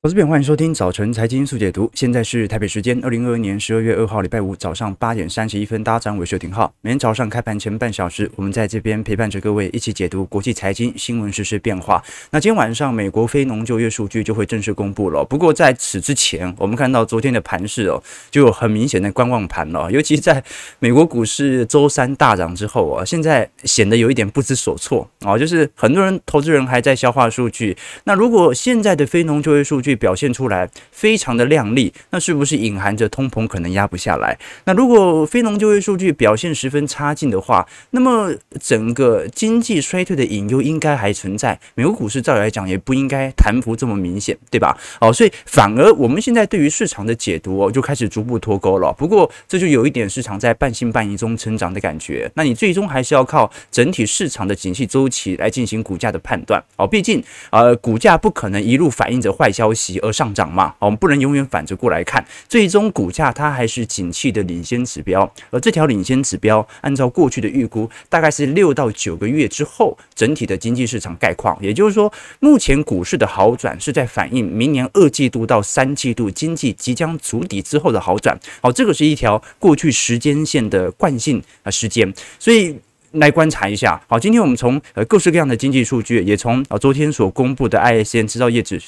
投资朋友，欢迎收听早晨财经速解读。现在是台北时间二零二二年十二月二号礼拜五早上八点三十一分，大家早上好，我是丁浩。每天早上开盘前半小时，我们在这边陪伴着各位一起解读国际财经新闻、时事变化。那今天晚上美国非农就业数据就会正式公布了。不过在此之前，我们看到昨天的盘势哦，就有很明显的观望盘了。尤其在美国股市周三大涨之后啊，现在显得有一点不知所措啊，就是很多人投资人还在消化数据。那如果现在的非农就业数据，表现出来非常的亮丽，那是不是隐含着通膨可能压不下来？那如果非农就业数据表现十分差劲的话，那么整个经济衰退的隐忧应该还存在。美国股市照理来讲也不应该弹幅这么明显，对吧？哦，所以反而我们现在对于市场的解读哦，就开始逐步脱钩了。不过这就有一点市场在半信半疑中成长的感觉。那你最终还是要靠整体市场的景气周期来进行股价的判断。哦，毕竟呃，股价不可能一路反映着坏消息。而上涨嘛，我们不能永远反着过来看，最终股价它还是景气的领先指标，而这条领先指标按照过去的预估，大概是六到九个月之后整体的经济市场概况，也就是说，目前股市的好转是在反映明年二季度到三季度经济即将筑底之后的好转，好，这个是一条过去时间线的惯性啊时间，所以来观察一下，好，今天我们从呃各式各样的经济数据，也从啊昨天所公布的 ISM 制造业指。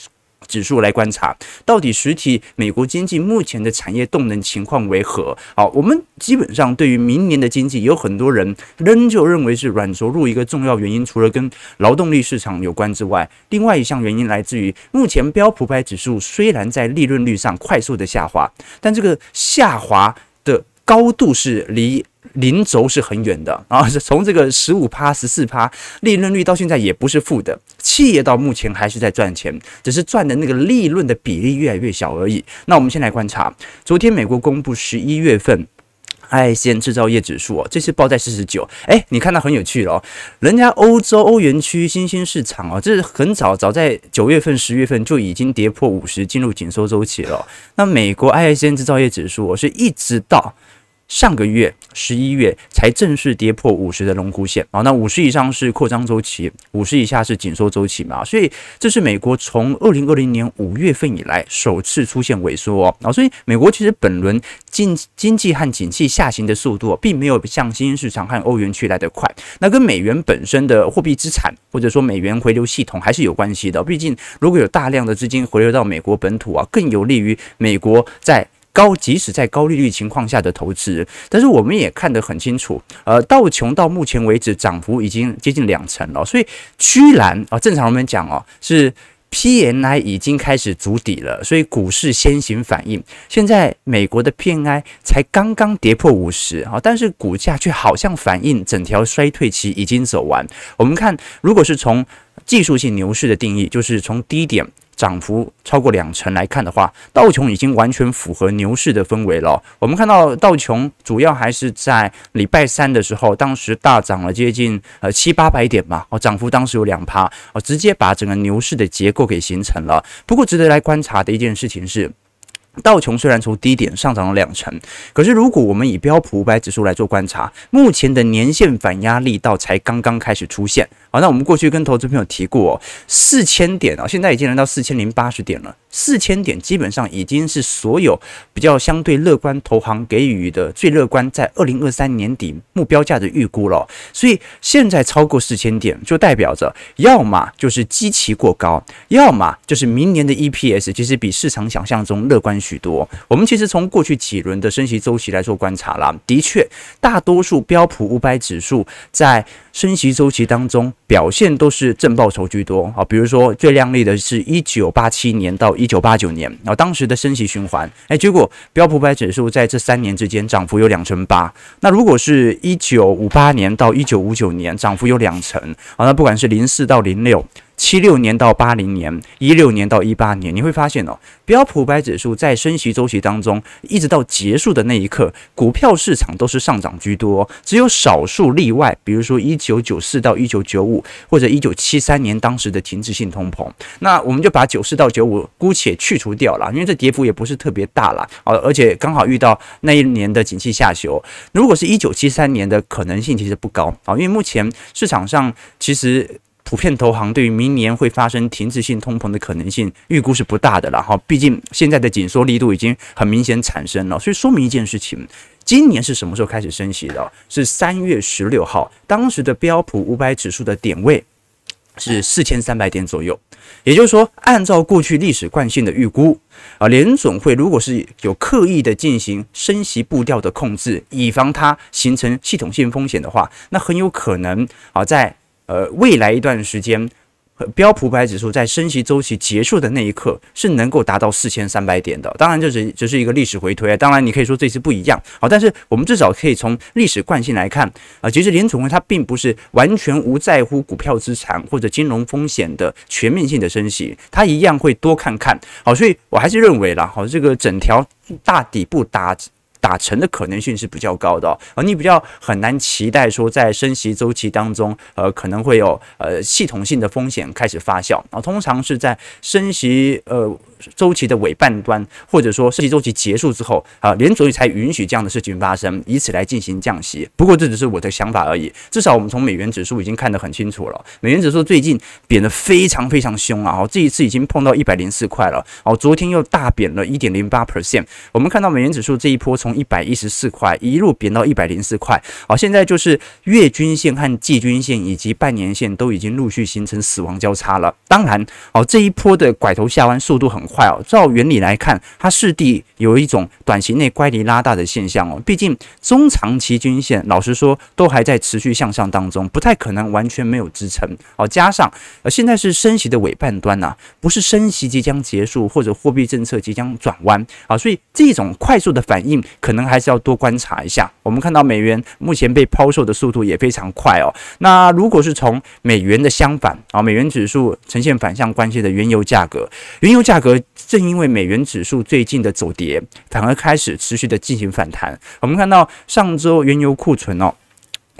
指数来观察，到底实体美国经济目前的产业动能情况为何？好，我们基本上对于明年的经济，有很多人仍旧认为是软着陆一个重要原因，除了跟劳动力市场有关之外，另外一项原因来自于目前标普百指数虽然在利润率上快速的下滑，但这个下滑的高度是离。零轴是很远的啊，是从这个十五趴、十四趴利润率到现在也不是负的，企业到目前还是在赚钱，只是赚的那个利润的比例越来越小而已。那我们先来观察，昨天美国公布十一月份 ISM 制造业指数哦，这次报在四十九。诶，你看到很有趣了哦，人家欧洲欧元区新兴市场哦，这是很早早在九月份、十月份就已经跌破五十，进入紧缩周期了。那美国 ISM 制造业指数哦，是一直到。上个月十一月才正式跌破五十的荣枯线啊，那五十以上是扩张周期，五十以下是紧缩周期嘛，所以这是美国从二零二零年五月份以来首次出现萎缩哦，啊，所以美国其实本轮经经济和景气下行的速度并没有像新兴市场和欧元区来得快，那跟美元本身的货币资产或者说美元回流系统还是有关系的，毕竟如果有大量的资金回流到美国本土啊，更有利于美国在。高，即使在高利率情况下的投资，但是我们也看得很清楚，呃，道琼到目前为止涨幅已经接近两成了，所以居然啊，正常我们讲哦，是 PMI 已经开始筑底了，所以股市先行反应。现在美国的 PMI 才刚刚跌破五十啊，但是股价却好像反映整条衰退期已经走完。我们看，如果是从技术性牛市的定义，就是从低点。涨幅超过两成来看的话，道琼已经完全符合牛市的氛围了。我们看到道琼主要还是在礼拜三的时候，当时大涨了接近呃七八百点吧，哦，涨幅当时有两趴，哦，直接把整个牛市的结构给形成了。不过值得来观察的一件事情是，道琼虽然从低点上涨了两成，可是如果我们以标普五百指数来做观察，目前的年线反压力道才刚刚开始出现。好，那我们过去跟投资朋友提过哦，四千点啊，现在已经来到四千零八十点了。四千点基本上已经是所有比较相对乐观投行给予的最乐观，在二零二三年底目标价的预估了。所以现在超过四千点，就代表着要么就是基期过高，要么就是明年的 EPS 其实比市场想象中乐观许多。我们其实从过去几轮的升息周期来做观察啦，的确，大多数标普五百指数在升息周期当中。表现都是正报酬居多啊，比如说最亮丽的是一九八七年到一九八九年然后，当时的升息循环，哎，结果标普百指数在这三年之间涨幅有两成八。那如果是一九五八年到一九五九年，涨幅有两成啊，那不管是零四到零六。七六年到八零年，一六年到一八年，你会发现哦，标普百指数在升息周期当中，一直到结束的那一刻，股票市场都是上涨居多，只有少数例外，比如说一九九四到一九九五，或者一九七三年当时的停滞性通膨，那我们就把九四到九五姑且去除掉了，因为这跌幅也不是特别大了，而而且刚好遇到那一年的景气下修。如果是一九七三年的可能性其实不高啊，因为目前市场上其实。普遍投行对于明年会发生停滞性通膨的可能性预估是不大的了哈。毕竟现在的紧缩力度已经很明显产生了，所以说明一件事情：今年是什么时候开始升息的？是三月十六号，当时的标普五百指数的点位是四千三百点左右。也就是说，按照过去历史惯性的预估，啊，联总会如果是有刻意的进行升息步调的控制，以防它形成系统性风险的话，那很有可能啊，在呃未来一段时间。标普五百指数在升息周期结束的那一刻是能够达到四千三百点的，当然这只只是一个历史回推，当然你可以说这次不一样，好，但是我们至少可以从历史惯性来看啊，其实联储会它并不是完全无在乎股票资产或者金融风险的全面性的升息，它一样会多看看，好，所以我还是认为啦，好，这个整条大底部打。打成的可能性是比较高的哦，你比较很难期待说在升息周期当中，呃，可能会有呃系统性的风险开始发酵啊，通常是在升息呃。周期的尾半端，或者说升息周期结束之后啊，联准会才允许这样的事情发生，以此来进行降息。不过这只是我的想法而已。至少我们从美元指数已经看得很清楚了，美元指数最近贬得非常非常凶啊！哦，这一次已经碰到一百零四块了。哦，昨天又大贬了一点零八 percent。我们看到美元指数这一波从一百一十四块一路贬到一百零四块。好，现在就是月均线和季均线以及半年线都已经陆续形成死亡交叉了。当然，哦，这一波的拐头下弯速度很快哦，照原理来看，它势必有一种短期内乖离拉大的现象哦。毕竟中长期均线，老实说都还在持续向上当中，不太可能完全没有支撑哦。加上呃，现在是升息的尾半端呐，不是升息即将结束或者货币政策即将转弯啊，所以这种快速的反应可能还是要多观察一下。我们看到美元目前被抛售的速度也非常快哦。那如果是从美元的相反啊，美元指数呈现反向关系的原油价格，原油价格正。因为美元指数最近的走跌，反而开始持续的进行反弹。我们看到上周原油库存哦，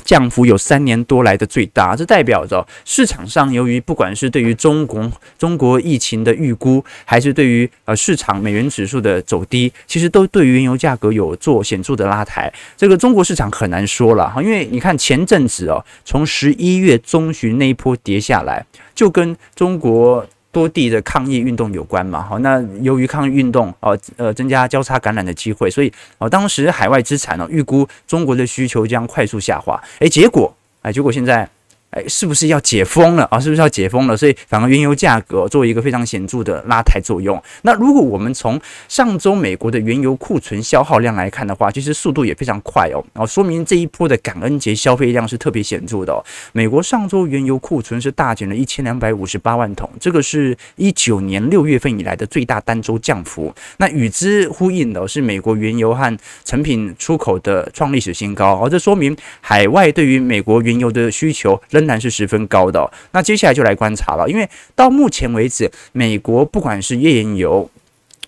降幅有三年多来的最大，这代表着市场上由于不管是对于中国中国疫情的预估，还是对于呃市场美元指数的走低，其实都对于原油价格有做显著的拉抬。这个中国市场很难说了哈，因为你看前阵子哦，从十一月中旬那一波跌下来，就跟中国。多地的抗议运动有关嘛？好，那由于抗议运动，呃呃，增加交叉感染的机会，所以哦，当时海外资产呢，预估中国的需求将快速下滑，诶，结果，哎，结果现在。哎，是不是要解封了啊？是不是要解封了？所以反而原油价格做一个非常显著的拉抬作用。那如果我们从上周美国的原油库存消耗量来看的话，其实速度也非常快哦。然后说明这一波的感恩节消费量是特别显著的。美国上周原油库存是大减了一千两百五十八万桶，这个是一九年六月份以来的最大单周降幅。那与之呼应的是美国原油和成品出口的创历史新高哦。这说明海外对于美国原油的需求。仍然是十分高的，那接下来就来观察了，因为到目前为止，美国不管是页岩油。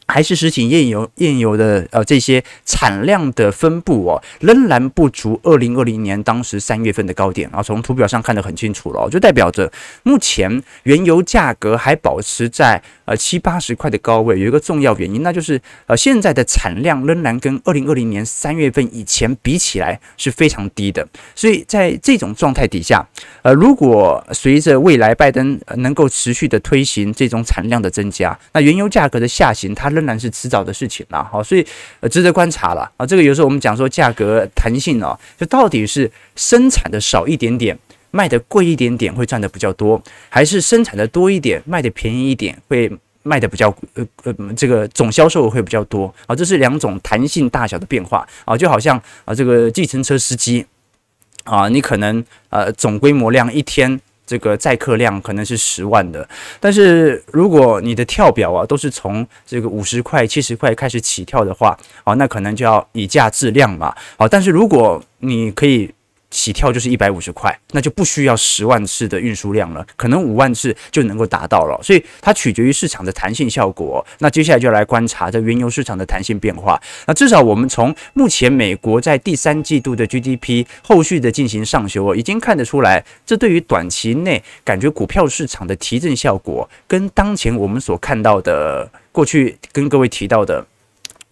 还是实体页油、页油的呃这些产量的分布哦，仍然不足二零二零年当时三月份的高点啊。从图表上看得很清楚了，就代表着目前原油价格还保持在呃七八十块的高位。有一个重要原因，那就是呃现在的产量仍然跟二零二零年三月份以前比起来是非常低的。所以在这种状态底下，呃，如果随着未来拜登能够持续的推行这种产量的增加，那原油价格的下行，它仍然是迟早的事情啦，好，所以呃值得观察了啊。这个有时候我们讲说价格弹性哦，就到底是生产的少一点点，卖的贵一点点会赚的比较多，还是生产的多一点，卖的便宜一点会卖的比较呃呃这个总销售额会比较多啊？这是两种弹性大小的变化啊，就好像啊这个计程车司机啊，你可能呃总规模量一天。这个载客量可能是十万的，但是如果你的跳表啊都是从这个五十块、七十块开始起跳的话，哦，那可能就要以价质量嘛，好，但是如果你可以。起跳就是一百五十块，那就不需要十万次的运输量了，可能五万次就能够达到了。所以它取决于市场的弹性效果。那接下来就来观察这原油市场的弹性变化。那至少我们从目前美国在第三季度的 GDP 后续的进行上修，已经看得出来，这对于短期内感觉股票市场的提振效果，跟当前我们所看到的过去跟各位提到的。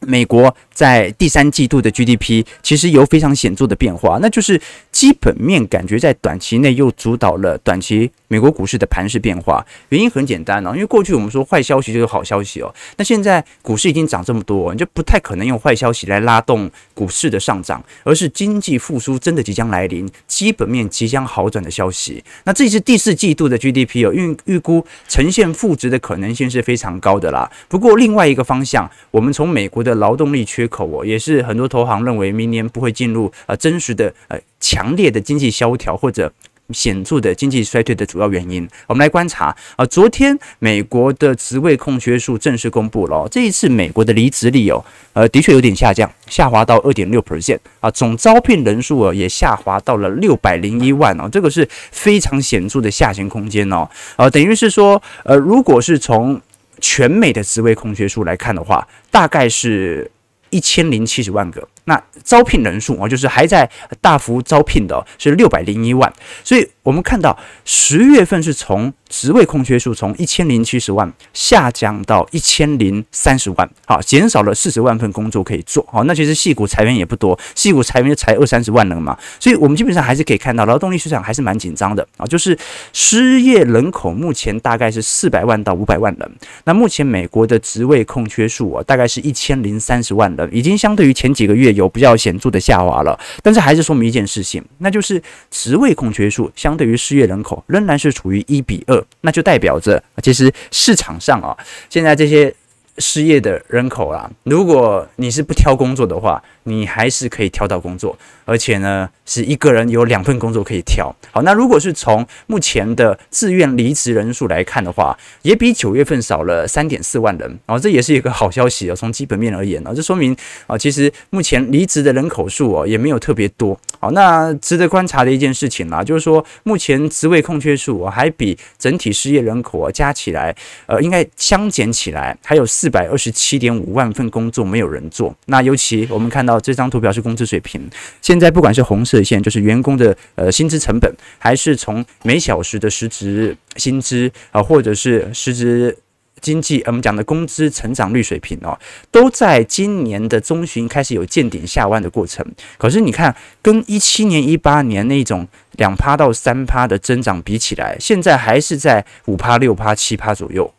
美国在第三季度的 GDP 其实有非常显著的变化，那就是基本面感觉在短期内又主导了短期美国股市的盘势变化。原因很简单哦，因为过去我们说坏消息就是好消息哦，那现在股市已经涨这么多，你就不太可能用坏消息来拉动股市的上涨，而是经济复苏真的即将来临，基本面即将好转的消息。那这是第四季度的 GDP 哦，预预估呈现负值的可能性是非常高的啦。不过另外一个方向，我们从美国的劳动力缺口哦，也是很多投行认为明年不会进入呃真实的呃强烈的经济萧条或者。显著的经济衰退的主要原因，我们来观察啊。昨天美国的职位空缺数正式公布了，这一次美国的离职率哦，呃，的确有点下降，下滑到二点六 percent 啊。总招聘人数啊也下滑到了六百零一万哦，这个是非常显著的下行空间哦。呃，等于是说，呃，如果是从全美的职位空缺数来看的话，大概是一千零七十万个。那招聘人数啊，就是还在大幅招聘的是六百零一万，所以我们看到十月份是从职位空缺数从一千零七十万下降到一千零三十万，好，减少了四十万份工作可以做，好，那其实矽谷裁员也不多，矽谷裁员就裁二三十万人嘛，所以我们基本上还是可以看到劳动力市场还是蛮紧张的啊，就是失业人口目前大概是四百万到五百万人，那目前美国的职位空缺数啊，大概是一千零三十万人，已经相对于前几个月有比较显著的下滑了，但是还是说明一件事情，那就是职位空缺数相对于失业人口仍然是处于一比二，那就代表着其实市场上啊，现在这些失业的人口啦，如果你是不挑工作的话，你还是可以挑到工作，而且呢，是一个人有两份工作可以挑。好，那如果是从目前的自愿离职人数来看的话，也比九月份少了三点四万人。哦，这也是一个好消息哦。从基本面而言呢，这说明啊，其实目前离职的人口数哦也没有特别多。好，那值得观察的一件事情啦，就是说目前职位空缺数还比整体失业人口加起来，呃，应该相减起来还有四百二十七点五万份工作没有人做。那尤其我们看到。这张图表是工资水平，现在不管是红色线，就是员工的呃薪资成本，还是从每小时的实质薪资啊，或者是实质经济，我们讲的工资成长率水平哦，都在今年的中旬开始有见顶下弯的过程。可是你看，跟一七年、一八年那种两趴到三趴的增长比起来，现在还是在五趴、六趴、七趴左右。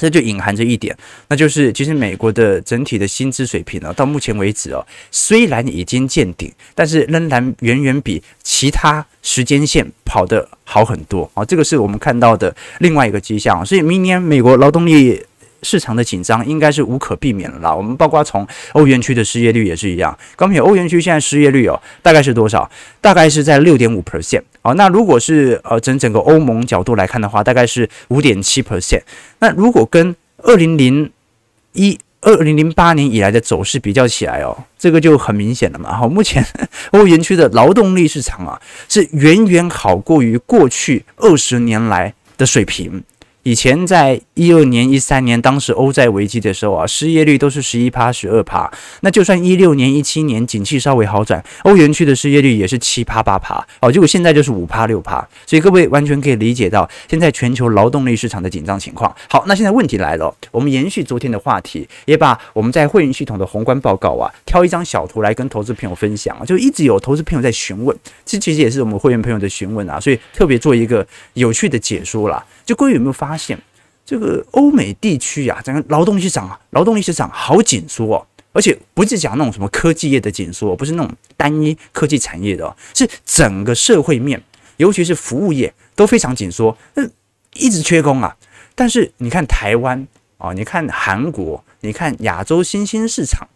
这就隐含着一点，那就是其实美国的整体的薪资水平呢，到目前为止哦，虽然已经见顶，但是仍然远远比其他时间线跑得好很多啊。这个是我们看到的另外一个迹象。所以明年美国劳动力市场的紧张应该是无可避免了啦。我们包括从欧元区的失业率也是一样。刚才欧元区现在失业率哦，大概是多少？大概是在六点五 percent。好，那如果是呃整整个欧盟角度来看的话，大概是五点七 percent。那如果跟二零零一、二零零八年以来的走势比较起来哦，这个就很明显了嘛。好，目前欧元区的劳动力市场啊，是远远好过于过去二十年来的水平。以前在一二年、一三年，当时欧债危机的时候啊，失业率都是十一趴、十二趴。那就算一六年、一七年景气稍微好转，欧元区的失业率也是七趴、八趴。哦，结果现在就是五趴、六趴。所以各位完全可以理解到现在全球劳动力市场的紧张情况。好，那现在问题来了，我们延续昨天的话题，也把我们在会员系统的宏观报告啊，挑一张小图来跟投资朋友分享。就一直有投资朋友在询问，这其实也是我们会员朋友的询问啊，所以特别做一个有趣的解说啦。就各位有没有发发现，这个欧美地区啊，整个劳动力市场啊，劳动力市场好紧缩哦，而且不是讲那种什么科技业的紧缩，不是那种单一科技产业的，是整个社会面，尤其是服务业都非常紧缩，嗯，一直缺工啊。但是你看台湾啊，你看韩国，你看亚洲新兴市场。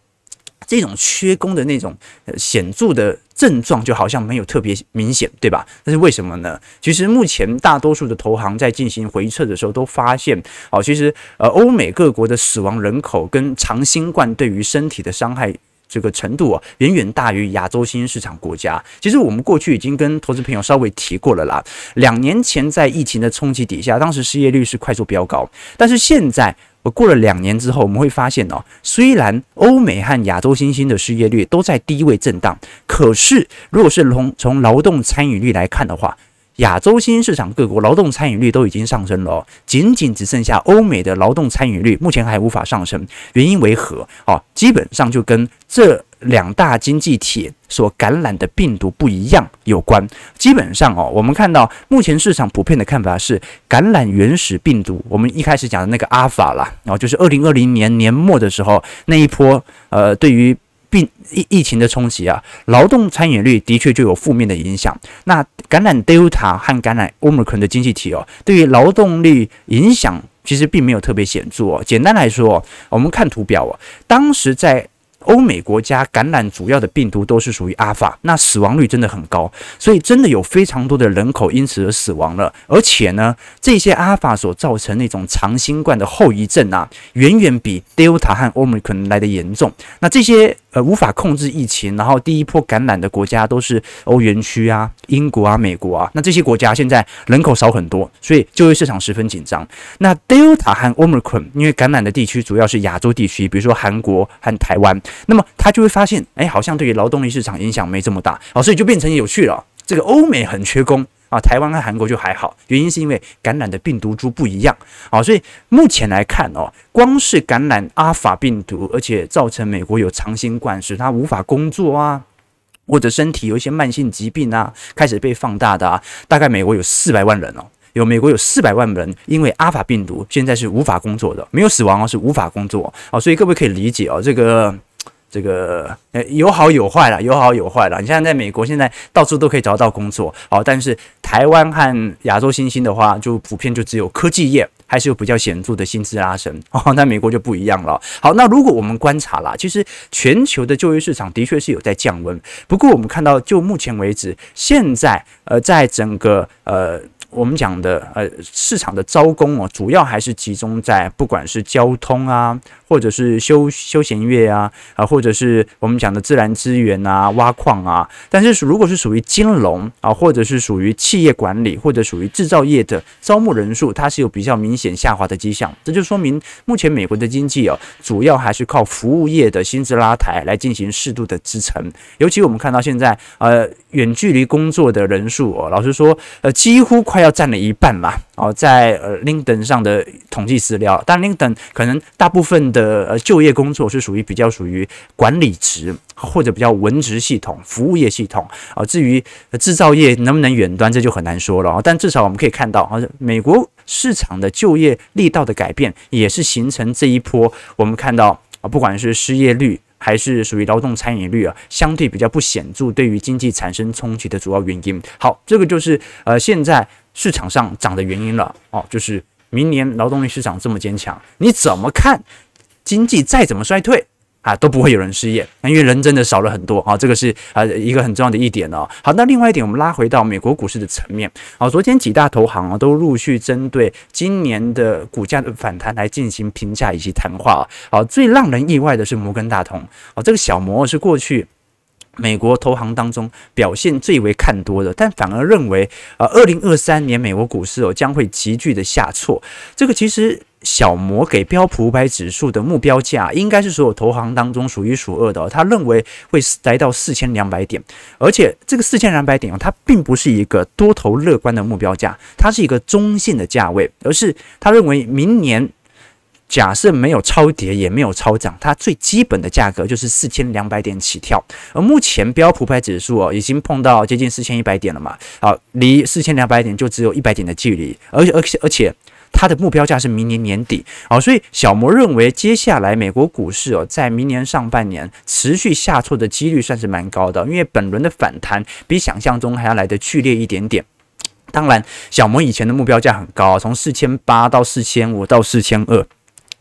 这种缺工的那种显著的症状，就好像没有特别明显，对吧？但是为什么呢？其实目前大多数的投行在进行回测的时候，都发现，哦，其实呃，欧美各国的死亡人口跟长新冠对于身体的伤害这个程度啊，远远大于亚洲新兴市场国家。其实我们过去已经跟投资朋友稍微提过了啦。两年前在疫情的冲击底下，当时失业率是快速飙高，但是现在。我过了两年之后，我们会发现哦，虽然欧美和亚洲新兴的失业率都在低位震荡，可是如果是从从劳动参与率来看的话，亚洲新兴市场各国劳动参与率都已经上升了，仅仅只剩下欧美的劳动参与率目前还无法上升，原因为何？哦，基本上就跟这两大经济体所感染的病毒不一样有关。基本上哦，我们看到目前市场普遍的看法是，感染原始病毒，我们一开始讲的那个阿法啦，然后就是二零二零年年末的时候那一波，呃，对于。病疫疫情的冲击啊，劳动参与率的确就有负面的影响。那感染 Delta 和感染 Omicron 的经济体哦，对于劳动力影响其实并没有特别显著哦。简单来说，我们看图表哦，当时在。欧美国家感染主要的病毒都是属于阿法，那死亡率真的很高，所以真的有非常多的人口因此而死亡了。而且呢，这些阿法所造成那种长新冠的后遗症啊，远远比 Delta 和 Omicron 来的严重。那这些呃无法控制疫情，然后第一波感染的国家都是欧元区啊、英国啊、美国啊。那这些国家现在人口少很多，所以就业市场十分紧张。那 Delta 和 Omicron 因为感染的地区主要是亚洲地区，比如说韩国和台湾。那么他就会发现，哎，好像对于劳动力市场影响没这么大，哦，所以就变成有趣了。这个欧美很缺工啊，台湾和韩国就还好，原因是因为感染的病毒株不一样啊。所以目前来看哦，光是感染阿法病毒，而且造成美国有长新冠，使他无法工作啊，或者身体有一些慢性疾病啊，开始被放大的啊，大概美国有四百万人哦。有美国有四百万人因为阿法病毒现在是无法工作的，没有死亡哦，是无法工作哦。所以各位可以理解哦，这个。这个呃有好有坏啦，有好有坏啦。你像在美国，现在到处都可以找到工作，好，但是台湾和亚洲新兴的话，就普遍就只有科技业还是有比较显著的薪资拉升哦。那美国就不一样了。好，那如果我们观察啦，其实全球的就业市场的确是有在降温，不过我们看到就目前为止，现在呃在整个呃。我们讲的呃市场的招工哦，主要还是集中在不管是交通啊，或者是休休闲业啊，啊，或者是我们讲的自然资源啊，挖矿啊。但是如果是属于金融啊，或者是属于企业管理，或者属于制造业的招募人数，它是有比较明显下滑的迹象。这就说明目前美国的经济哦，主要还是靠服务业的薪资拉抬来进行适度的支撑。尤其我们看到现在呃远距离工作的人数哦，老实说呃几乎快。要占了一半嘛？哦，在呃 LinkedIn 上的统计资料，但 LinkedIn 可能大部分的呃就业工作是属于比较属于管理职或者比较文职系统、服务业系统啊。至于制造业能不能远端，这就很难说了啊。但至少我们可以看到，啊，美国市场的就业力道的改变，也是形成这一波我们看到啊，不管是失业率。还是属于劳动参与率啊，相对比较不显著，对于经济产生冲击的主要原因。好，这个就是呃现在市场上涨的原因了哦，就是明年劳动力市场这么坚强，你怎么看经济再怎么衰退？啊，都不会有人失业，那因为人真的少了很多啊，这个是啊一个很重要的一点哦。好，那另外一点，我们拉回到美国股市的层面，好，昨天几大投行啊都陆续针对今年的股价的反弹来进行评价以及谈话啊。好，最让人意外的是摩根大通，哦，这个小摩是过去美国投行当中表现最为看多的，但反而认为啊，二零二三年美国股市哦将会急剧的下挫。这个其实。小摩给标普五百指数的目标价，应该是所有投行当中数一数二的。他认为会来到四千两百点，而且这个四千两百点哦，它并不是一个多头乐观的目标价，它是一个中性的价位，而是他认为明年假设没有超跌也没有超涨，它最基本的价格就是四千两百点起跳。而目前标普五百指数哦，已经碰到接近四千一百点了嘛，好，离四千两百点就只有一百点的距离，而且而且而且。它的目标价是明年年底哦，所以小摩认为接下来美国股市哦，在明年上半年持续下挫的几率算是蛮高的，因为本轮的反弹比想象中还要来得剧烈一点点。当然，小摩以前的目标价很高，从四千八到四千五到四千二，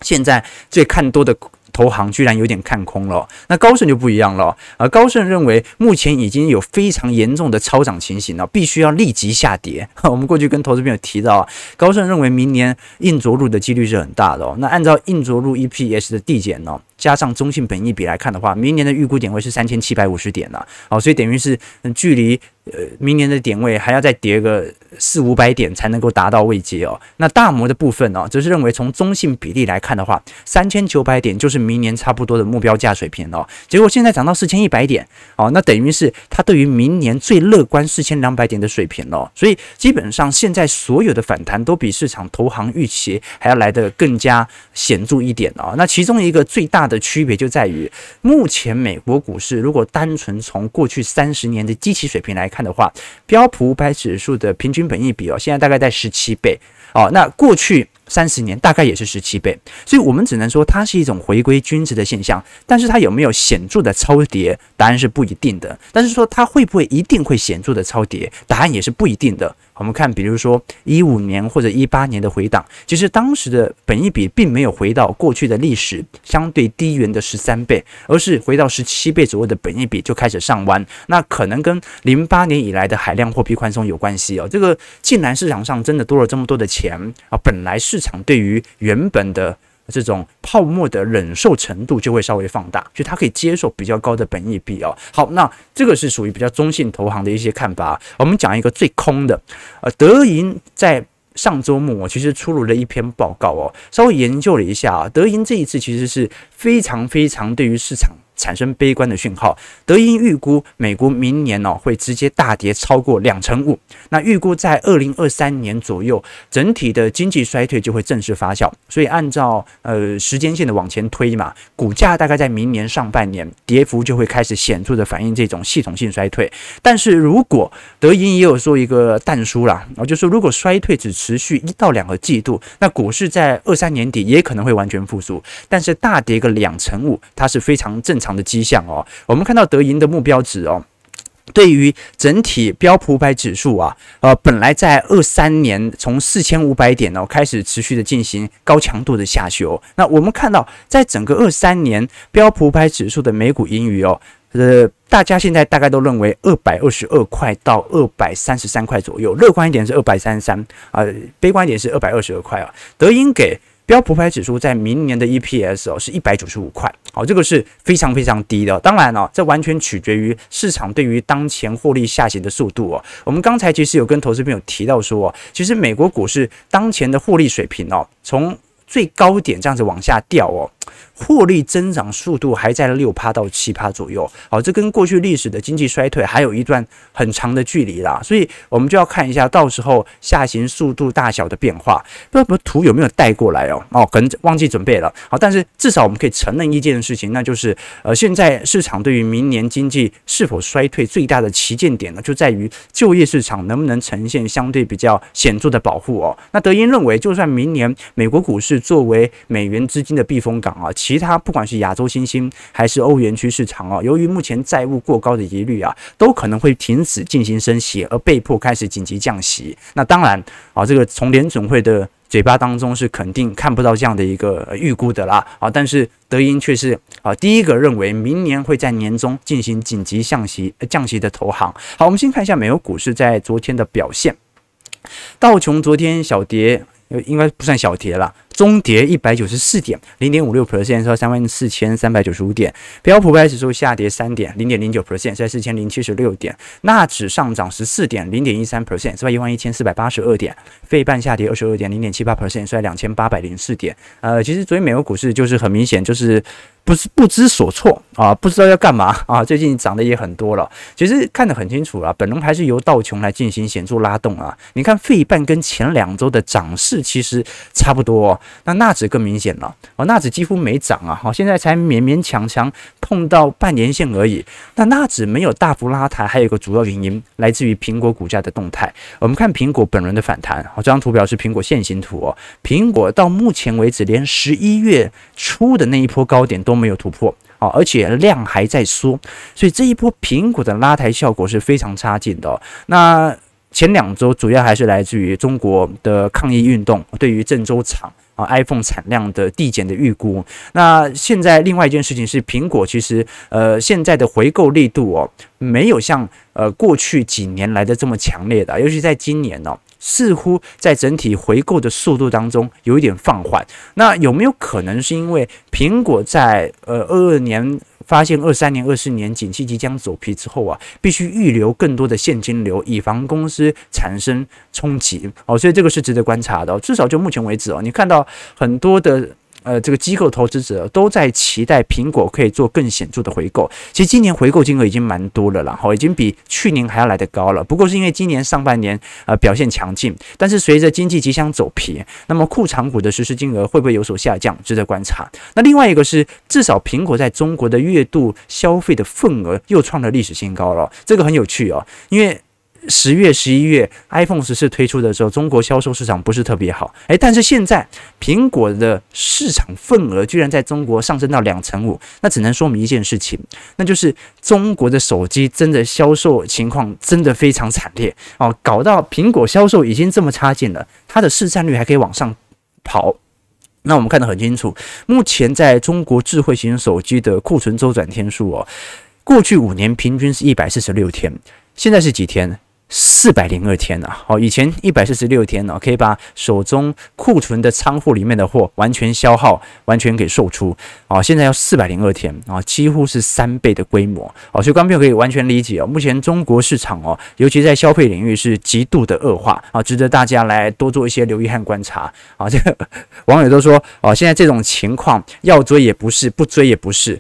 现在最看多的。投行居然有点看空了，那高盛就不一样了。啊高盛认为目前已经有非常严重的超涨情形了，必须要立即下跌。我们过去跟投资朋友提到，高盛认为明年硬着陆的几率是很大的哦。那按照硬着陆 EPS 的递减呢，加上中性本益比来看的话，明年的预估点位是三千七百五十点了，好，所以等于是距离。呃，明年的点位还要再跌个四五百点才能够达到位阶哦。那大摩的部分哦，则是认为从中性比例来看的话，三千九百点就是明年差不多的目标价水平哦。结果现在涨到四千一百点哦，那等于是它对于明年最乐观四千两百点的水平哦。所以基本上现在所有的反弹都比市场投行预期还要来得更加显著一点哦。那其中一个最大的区别就在于，目前美国股市如果单纯从过去三十年的基期水平来看的话，标普五百指数的平均本益比哦，现在大概在十七倍哦。那过去三十年大概也是十七倍，所以我们只能说它是一种回归均值的现象。但是它有没有显著的超跌？答案是不一定的。但是说它会不会一定会显著的超跌？答案也是不一定的。我们看，比如说一五年或者一八年的回档，其实当时的本益比并没有回到过去的历史相对低原的十三倍，而是回到十七倍左右的本益比就开始上弯。那可能跟零八年以来的海量货币宽松有关系哦。这个既然市场上真的多了这么多的钱啊，本来市场对于原本的。这种泡沫的忍受程度就会稍微放大，就它可以接受比较高的本益比哦。好，那这个是属于比较中性投行的一些看法。我们讲一个最空的，呃，德银在上周末我其实出炉了一篇报告哦，稍微研究了一下啊，德银这一次其实是非常非常对于市场。产生悲观的讯号，德银预估美国明年哦会直接大跌超过两成五，那预估在二零二三年左右，整体的经济衰退就会正式发酵，所以按照呃时间线的往前推嘛，股价大概在明年上半年跌幅就会开始显著的反映这种系统性衰退。但是如果德银也有说一个淡书啦，然后就说如果衰退只持续一到两个季度，那股市在二三年底也可能会完全复苏，但是大跌个两成五，它是非常正。常的迹象哦，我们看到德银的目标值哦，对于整体标普五百指数啊，呃，本来在二三年从四千五百点哦开始持续的进行高强度的下修，那我们看到在整个二三年标普五百指数的每股盈余哦，呃，大家现在大概都认为二百二十二块到二百三十三块左右，乐观一点是二百三十三啊，悲观一点是二百二十二块啊，德银给。标普百指数在明年的 EPS 哦是一百九十五块，好，这个是非常非常低的。当然了，这完全取决于市场对于当前获利下行的速度哦。我们刚才其实有跟投资朋友提到说，其实美国股市当前的获利水平哦，从最高点这样子往下掉哦。获利增长速度还在六趴到七趴左右，好，这跟过去历史的经济衰退还有一段很长的距离啦，所以我们就要看一下到时候下行速度大小的变化。不知道图有没有带过来哦？哦，可能忘记准备了。好，但是至少我们可以承认一件事情，那就是呃，现在市场对于明年经济是否衰退最大的旗舰点呢，就在于就业市场能不能呈现相对比较显著的保护哦。那德英认为，就算明年美国股市作为美元资金的避风港啊。其他不管是亚洲新兴还是欧元区市场啊，由于目前债务过高的疑虑啊，都可能会停止进行升息，而被迫开始紧急降息。那当然啊，这个从联准会的嘴巴当中是肯定看不到这样的一个预估的啦啊。但是德银却是啊第一个认为明年会在年中进行紧急降息降息的投行。好，我们先看一下美国股市在昨天的表现，道琼昨天小跌。应该不算小跌了，中跌一百九十四点，零点五六 percent，收三万四千三百九十五点。标普五百指数下跌三点，零点零九 percent，在四千零七十六点。纳指上涨十四点，零点一三 percent，收在一万一千四百八十二点。费半下跌二十二点，零点七八 percent，收在两千八百零四点。呃，其实昨天美国股市就是很明显就是。不是不知所措啊，不知道要干嘛啊。最近涨的也很多了，其实看得很清楚了，本轮还是由道琼来进行显著拉动啊。你看费半跟前两周的涨势其实差不多，那纳指更明显了哦，纳指几乎没涨啊，好，现在才勉勉强强碰到半年线而已。那纳指没有大幅拉抬，还有一个主要原因来自于苹果股价的动态。我们看苹果本轮的反弹，好，这张图表是苹果线形图哦。苹果到目前为止连十一月初的那一波高点都。没有突破啊，而且量还在缩，所以这一波苹果的拉抬效果是非常差劲的哦。那前两周主要还是来自于中国的抗疫运动，对于郑州厂啊 iPhone 产量的递减的预估。那现在另外一件事情是，苹果其实呃现在的回购力度哦，没有像呃过去几年来的这么强烈的，尤其在今年哦。似乎在整体回购的速度当中有一点放缓。那有没有可能是因为苹果在呃二二年发现二三年、二四年景气即将走皮之后啊，必须预留更多的现金流，以防公司产生冲击哦？所以这个是值得观察的。至少就目前为止哦，你看到很多的。呃，这个机构投资者都在期待苹果可以做更显著的回购。其实今年回购金额已经蛮多了然后，已经比去年还要来得高了。不过是因为今年上半年呃表现强劲，但是随着经济即将走皮，那么库藏股的实施金额会不会有所下降，值得观察。那另外一个是，至少苹果在中国的月度消费的份额又创了历史新高了，这个很有趣哦，因为。十月、十一月，iPhone 十四推出的时候，中国销售市场不是特别好，诶，但是现在苹果的市场份额居然在中国上升到两成五，那只能说明一件事情，那就是中国的手机真的销售情况真的非常惨烈哦，搞到苹果销售已经这么差劲了，它的市占率还可以往上跑。那我们看得很清楚，目前在中国智慧型手机的库存周转天数哦，过去五年平均是一百四十六天，现在是几天？四百零二天啊，好，以前一百四十六天呢，可以把手中库存的仓库里面的货完全消耗，完全给售出啊。现在要四百零二天啊，几乎是三倍的规模啊，所以观众朋友可以完全理解哦。目前中国市场哦，尤其在消费领域是极度的恶化啊，值得大家来多做一些留意和观察啊。这个 网友都说哦，现在这种情况要追也不是，不追也不是，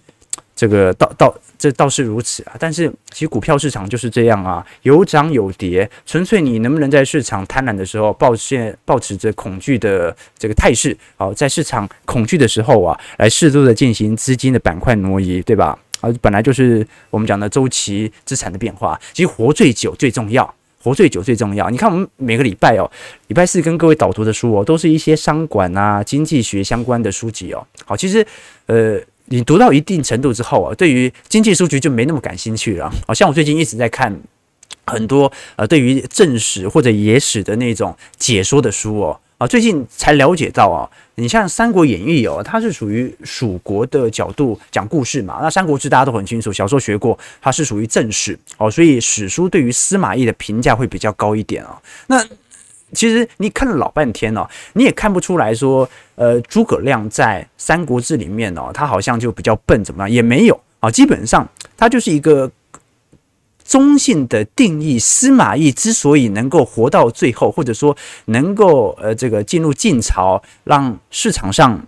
这个倒倒。这倒是如此啊，但是其实股票市场就是这样啊，有涨有跌，纯粹你能不能在市场贪婪的时候抱现抱持着恐惧的这个态势，好，在市场恐惧的时候啊，来适度的进行资金的板块挪移，对吧？啊，本来就是我们讲的周期资产的变化，其实活最久最重要，活最久最重要。你看我们每个礼拜哦，礼拜四跟各位导读的书哦，都是一些商管啊、经济学相关的书籍哦。好，其实呃。你读到一定程度之后啊，对于经济数据就没那么感兴趣了。好像我最近一直在看很多呃，对于正史或者野史的那种解说的书哦。啊，最近才了解到啊，你像《三国演义》哦，它是属于蜀国的角度讲故事嘛。那《三国志》大家都很清楚，小时候学过，它是属于正史哦，所以史书对于司马懿的评价会比较高一点啊。那其实你看了老半天哦，你也看不出来说，呃，诸葛亮在《三国志》里面哦，他好像就比较笨，怎么样？也没有啊，基本上他就是一个中性的定义。司马懿之所以能够活到最后，或者说能够呃这个进入晋朝，让市场上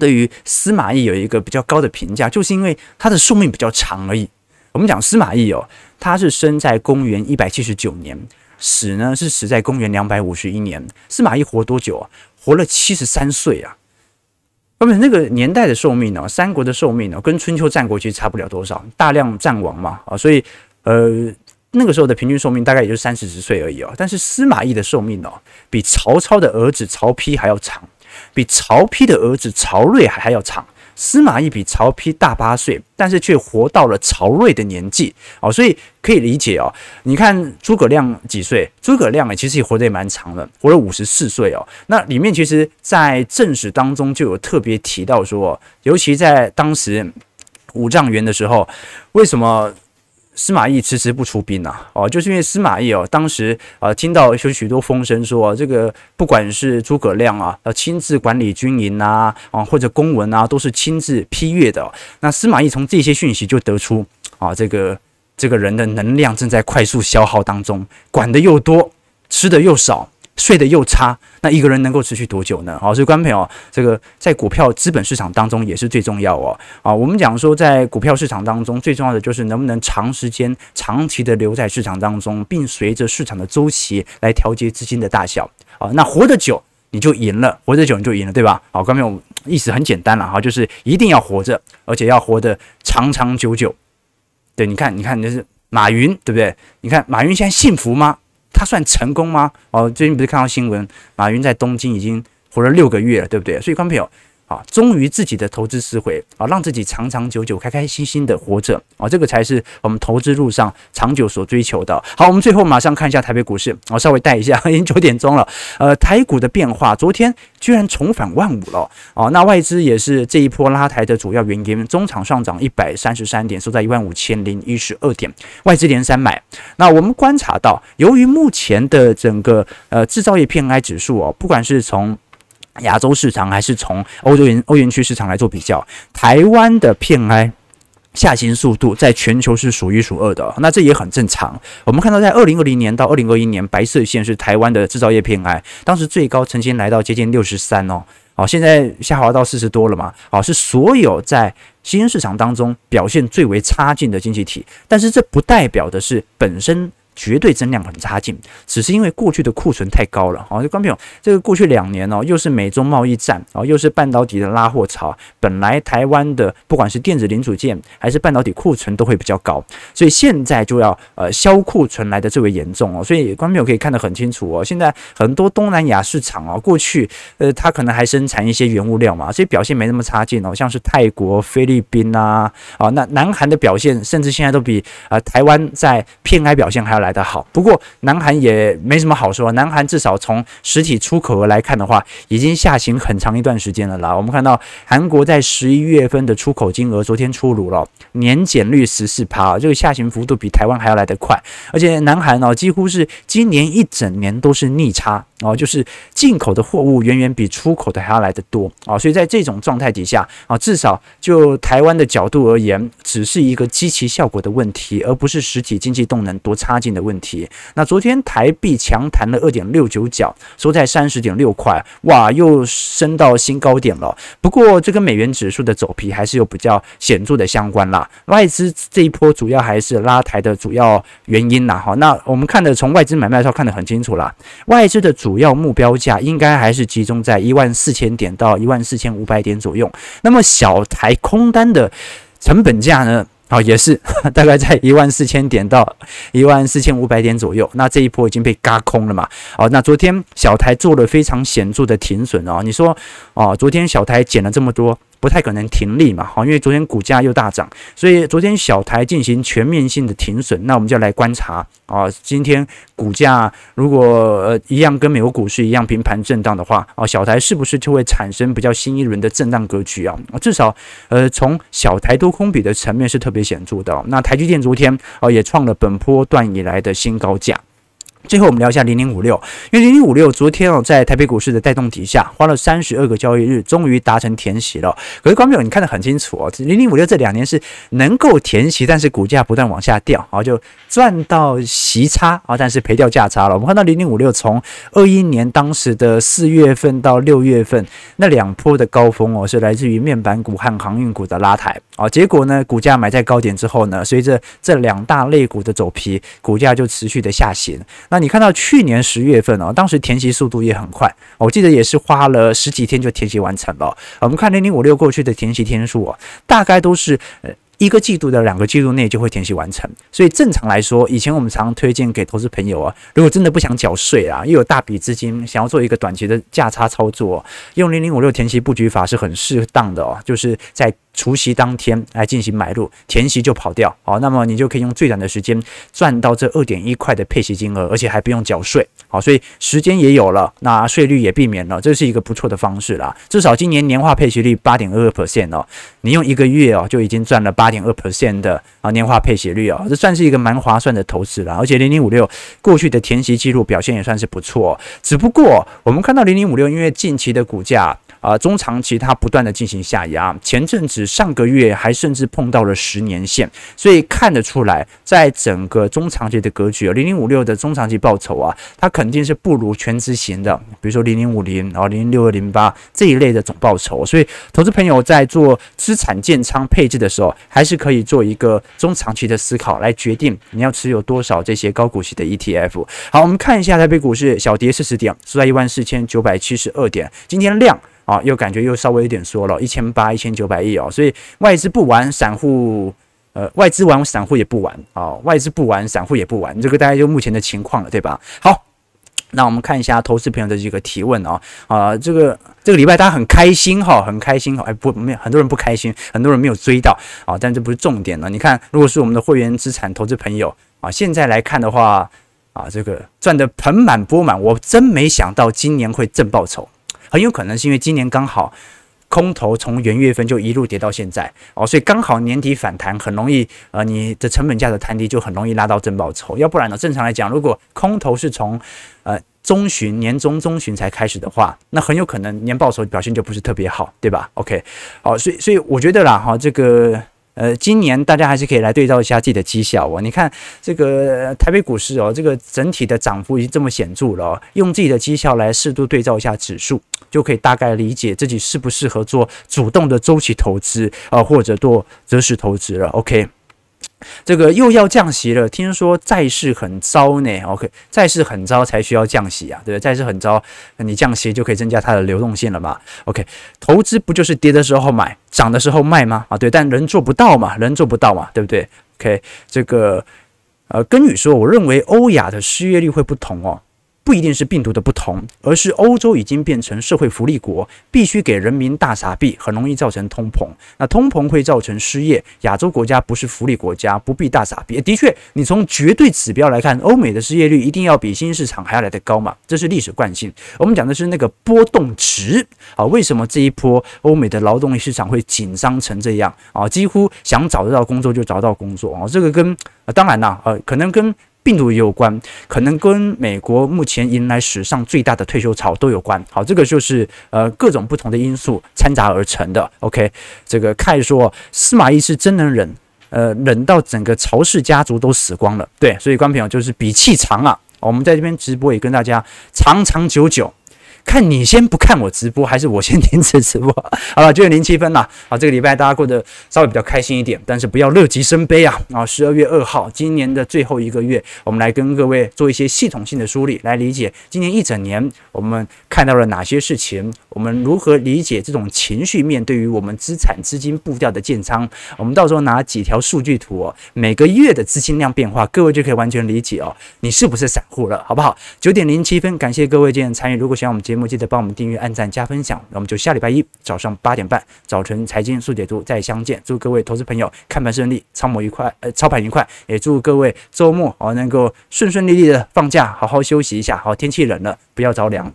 对于司马懿有一个比较高的评价，就是因为他的寿命比较长而已。我们讲司马懿哦，他是生在公元一百七十九年。死呢是死在公元两百五十一年，司马懿活多久啊？活了七十三岁啊！那么那个年代的寿命呢？三国的寿命呢，跟春秋战国其实差不了多少，大量战亡嘛啊，所以呃那个时候的平均寿命大概也就三四十岁而已哦。但是司马懿的寿命哦，比曹操的儿子曹丕还要长，比曹丕的儿子曹睿还还要长。司马懿比曹丕大八岁，但是却活到了曹睿的年纪哦，所以可以理解哦。你看诸葛亮几岁？诸葛亮其实也活得也蛮长的，活了五十四岁哦。那里面其实，在正史当中就有特别提到说，尤其在当时五丈原的时候，为什么？司马懿迟迟不出兵啊，哦，就是因为司马懿哦，当时啊听到有许多风声说，这个不管是诸葛亮啊，要亲自管理军营啊，啊或者公文啊，都是亲自批阅的。那司马懿从这些讯息就得出啊，这个这个人的能量正在快速消耗当中，管的又多，吃的又少。睡得又差，那一个人能够持续多久呢？好，所以观众朋友，这个在股票资本市场当中也是最重要哦。啊，我们讲说，在股票市场当中最重要的就是能不能长时间、长期的留在市场当中，并随着市场的周期来调节资金的大小。啊，那活得久你就赢了，活得久你就赢了，对吧？好，观众朋友，意思很简单了哈，就是一定要活着，而且要活得长长久久。对，你看，你看，就是马云，对不对？你看马云现在幸福吗？他算成功吗？哦，最近不是看到新闻，马云在东京已经活了六个月了，对不对？所以，观众朋友，啊，忠于自己的投资思维啊，让自己长长久久、开开心心的活着啊，这个才是我们投资路上长久所追求的。好，我们最后马上看一下台北股市，我稍微带一下，已经九点钟了。呃，台股的变化，昨天居然重返万五了哦。那外资也是这一波拉抬的主要原因，中场上涨一百三十三点，收在一万五千零一十二点，外资连三买。那我们观察到，由于目前的整个呃制造业 PMI 指数哦，不管是从亚洲市场还是从欧洲元欧元区市场来做比较，台湾的 PI 下行速度在全球是数一数二的，那这也很正常。我们看到在二零二零年到二零二一年，白色线是台湾的制造业 PMI，当时最高曾经来到接近六十三哦，好，现在下滑到四十多了嘛，好，是所有在新兴市场当中表现最为差劲的经济体，但是这不代表的是本身。绝对增量很差劲，只是因为过去的库存太高了。好，就观众朋友，这个过去两年哦，又是美中贸易战哦，又是半导体的拉货潮，本来台湾的不管是电子零组件还是半导体库存都会比较高，所以现在就要呃销库存来的最为严重哦。所以观众朋友可以看得很清楚哦，现在很多东南亚市场哦，过去呃它可能还生产一些原物料嘛，所以表现没那么差劲哦，像是泰国、菲律宾啊，啊那南韩的表现甚至现在都比呃台湾在 PMI 表现还要来的好，不过南韩也没什么好说。南韩至少从实体出口额来看的话，已经下行很长一段时间了啦。我们看到韩国在十一月份的出口金额昨天出炉了，年减率十四趴，这个下行幅度比台湾还要来得快。而且南韩哦，几乎是今年一整年都是逆差哦，就是进口的货物远远比出口的还要来得多啊。所以在这种状态底下啊，至少就台湾的角度而言，只是一个积极效果的问题，而不是实体经济动能多差劲的问题。那昨天台币强弹了二点六九角，收在三十点六块，哇，又升到新高点了。不过这跟美元指数的走皮还是有比较显著的相关啦。外资这一波主要还是拉抬的主要原因啦。好，那我们看的从外资买卖的时候看得很清楚啦。外资的主要目标价应该还是集中在一万四千点到一万四千五百点左右。那么小台空单的成本价呢？好，也是 大概在一万四千点到一万四千五百点左右。那这一波已经被嘎空了嘛？哦，那昨天小台做了非常显著的停损哦。你说哦，昨天小台减了这么多。不太可能停利嘛，好，因为昨天股价又大涨，所以昨天小台进行全面性的停损，那我们就来观察啊，今天股价如果呃一样跟美国股市一样平盘震荡的话，啊，小台是不是就会产生比较新一轮的震荡格局啊？至少呃从小台多空比的层面是特别显著的。那台积电昨天啊也创了本波段以来的新高价。最后我们聊一下零零五六，因为零零五六昨天哦，在台北股市的带动底下，花了三十二个交易日，终于达成填息了。可是观众朋友，你看得很清楚哦，零零五六这两年是能够填息，但是股价不断往下掉，啊，就赚到息差啊，但是赔掉价差了。我们看到零零五六从二一年当时的四月份到六月份那两波的高峰哦，是来自于面板股和航运股的拉抬啊，结果呢，股价买在高点之后呢，随着这两大类股的走皮，股价就持续的下行。那你看到去年十月份哦，当时填息速度也很快，我记得也是花了十几天就填息完成了。我们看零零五六过去的填息天数哦，大概都是呃一个季度的两个季度内就会填写完成。所以正常来说，以前我们常推荐给投资朋友啊，如果真的不想缴税啊，又有大笔资金想要做一个短期的价差操作，用零零五六填写布局法是很适当的哦，就是在。除息当天来进行买入，填息就跑掉，好，那么你就可以用最短的时间赚到这二点一块的配息金额，而且还不用缴税，好，所以时间也有了，那税率也避免了，这是一个不错的方式啦。至少今年年化配息率八点二二 percent 哦，你用一个月哦就已经赚了八点二 percent 的啊年化配息率哦，这算是一个蛮划算的投资了。而且零零五六过去的填息记录表现也算是不错，只不过我们看到零零五六因为近期的股价。啊，中长期它不断的进行下压，前阵子上个月还甚至碰到了十年线，所以看得出来，在整个中长期的格局，零零五六的中长期报酬啊，它肯定是不如全值型的，比如说零零五零啊、零零六二零八这一类的总报酬，所以投资朋友在做资产建仓配置的时候，还是可以做一个中长期的思考来决定你要持有多少这些高股息的 ETF。好，我们看一下台北股市小跌四十点，收在一万四千九百七十二点，今天量。啊，又感觉又稍微有点缩了，一千八、一千九百亿哦，所以外资不玩，散户呃，外资玩，散户也不玩啊，外资不玩，散户也不玩，这个大概就目前的情况了，对吧？好。那我们看一下投资朋友的这个提问哦，啊，这个这个礼拜大家很开心哈，很开心哈，哎不没有很多人不开心，很多人没有追到啊，但这不是重点了。你看，如果是我们的会员资产投资朋友啊，现在来看的话啊，这个赚得盆满钵满，我真没想到今年会正报酬，很有可能是因为今年刚好。空头从元月份就一路跌到现在哦，所以刚好年底反弹很容易，呃，你的成本价的弹低就很容易拉到正报酬。要不然呢，正常来讲，如果空头是从呃中旬、年中、中旬才开始的话，那很有可能年报酬表现就不是特别好，对吧？OK，好，所以所以我觉得啦，哈，这个。呃，今年大家还是可以来对照一下自己的绩效哦。你看这个台北股市哦，这个整体的涨幅已经这么显著了哦，用自己的绩效来适度对照一下指数，就可以大概理解自己适不适合做主动的周期投资啊，或者做择时投资了。OK。这个又要降息了，听说债市很糟呢。OK，债市很糟才需要降息啊，对不对？债市很糟，你降息就可以增加它的流动性了嘛。OK，投资不就是跌的时候买，涨的时候卖吗？啊，对，但人做不到嘛，人做不到嘛，对不对？OK，这个呃，根宇说，我认为欧亚的失业率会不同哦。不一定是病毒的不同，而是欧洲已经变成社会福利国，必须给人民大傻币，很容易造成通膨。那通膨会造成失业。亚洲国家不是福利国家，不必大傻币。的确，你从绝对指标来看，欧美的失业率一定要比新兴市场还要来得高嘛，这是历史惯性。我们讲的是那个波动值啊，为什么这一波欧美的劳动力市场会紧张成这样啊？几乎想找得到工作就找到工作啊，这个跟，当然啦，呃，可能跟。病毒也有关，可能跟美国目前迎来史上最大的退休潮都有关。好，这个就是呃各种不同的因素掺杂而成的。OK，这个看说司马懿是真能忍，呃，忍到整个曹氏家族都死光了。对，所以观众朋友就是比气长啊。我们在这边直播也跟大家长长久久。看你先不看我直播，还是我先停止直播？好了，九点零七分了。好，这个礼拜大家过得稍微比较开心一点，但是不要乐极生悲啊！啊，十二月二号，今年的最后一个月，我们来跟各位做一些系统性的梳理，来理解今年一整年我们看到了哪些事情，我们如何理解这种情绪面对于我们资产资金步调的建仓。我们到时候拿几条数据图哦，每个月的资金量变化，各位就可以完全理解哦，你是不是散户了，好不好？九点零七分，感谢各位今天参与。如果喜欢我们节，节目记得帮我们订阅、按赞、加分享，那我们就下礼拜一早上八点半早晨财经速解读再相见。祝各位投资朋友看盘顺利，操盘愉快，呃，操盘愉快。也祝各位周末哦能够顺顺利利的放假，好好休息一下。好，天气冷了，不要着凉。